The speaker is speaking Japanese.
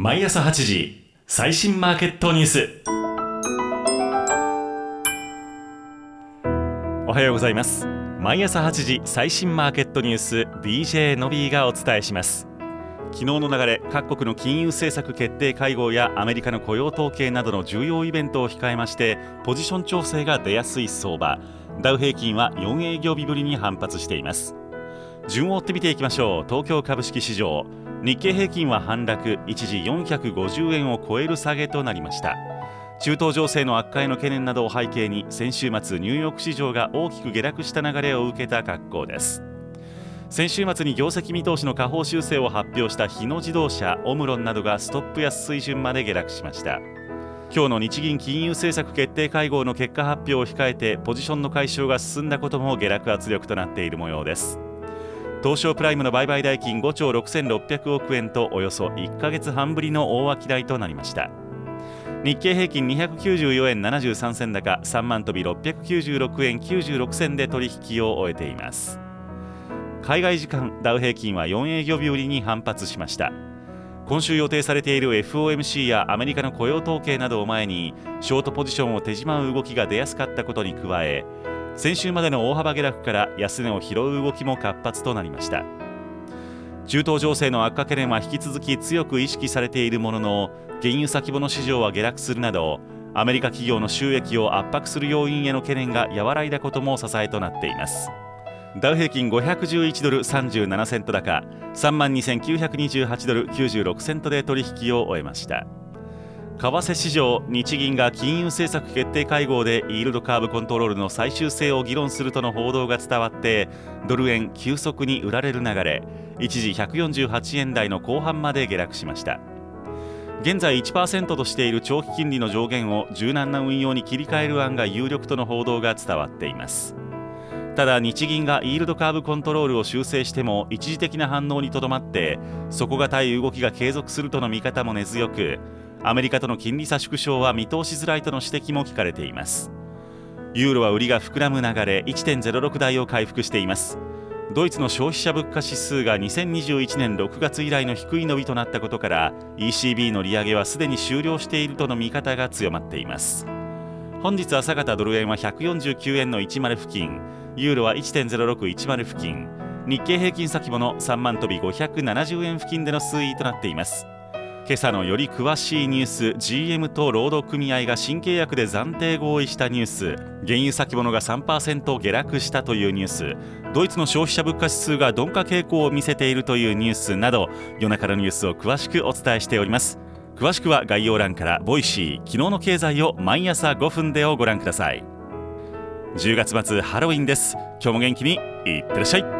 毎朝8時最新マーケットニュース。おはようございます。毎朝8時最新マーケットニュース DJ のびーがお伝えします。昨日の流れ各国の金融政策決定会合やアメリカの雇用統計などの重要イベントを控えましてポジション調整が出やすい相場。ダウ平均は4営業日ぶりに反発しています。順を追って見ていきましょう。東京株式市場。日経平均は反落。一時450円を超える下げとなりました。中東情勢の悪化への懸念などを背景に先週末ニューヨーク市場が大きく下落した流れを受けた格好です。先週末に業績見通しの下方修正を発表した日野自動車オムロンなどがストップ安水準まで下落しました。今日の日銀金融政策決定会合の結果発表を控えてポジションの解消が進んだことも下落圧力となっている模様です。東証プライムの売買代金5兆6600億円とおよそ1ヶ月半ぶりの大商いとなりました。日経平均294円73銭高3万飛び696円96銭で取引を終えています。海外時間ダウ平均は4営業日売りに反発しました。今週予定されている FOMC やアメリカの雇用統計などを前にショートポジションを手締まう動きが出やすかったことに加え先週までの大幅下落から安値を拾う動きも活発となりました。中東情勢の悪化懸念は引き続き強く意識されているものの原油先物市場は下落するなどアメリカ企業の収益を圧迫する要因への懸念が和らいだことも支えとなっています。ダウ平均511ドル37セント高3万2928ドル96セントで取引を終えました。為替市場日銀が金融政策決定会合でイールドカーブコントロールの最終性を議論するとの報道が伝わってドル円急速に売られる流れ。一時148円台の後半まで下落しました。現在1%としている長期金利の上限を柔軟な運用に切り替える案が有力との報道が伝わっています。ただ日銀がイールドカーブコントロールを修正しても一時的な反応にとどまって底堅い動きが継続するとの見方も根強くアメリカとの金利差縮小は見通しづらいとの指摘も聞かれています。ユーロは売りが膨らむ流れ1.06台を回復しています。ドイツの消費者物価指数が2021年6月以来の低い伸びとなったことから ECB の利上げはすでに終了しているとの見方が強まっています。本日朝方ドル円は149円の10付近ユーロは1.0610付近日経平均先物3万飛び570円付近での推移となっています。今朝のより詳しいニュース GM と労働組合が新契約で暫定合意したニュース。原油先物が3%下落したというニュース。ドイツの消費者物価指数が鈍化傾向を見せているというニュースなど夜中のニュースを詳しくお伝えしております。詳しくは概要欄から。ボイシー昨日の経済を毎朝5分でをご覧ください。10月末ハロウィンです。今日も元気にいってらっしゃい。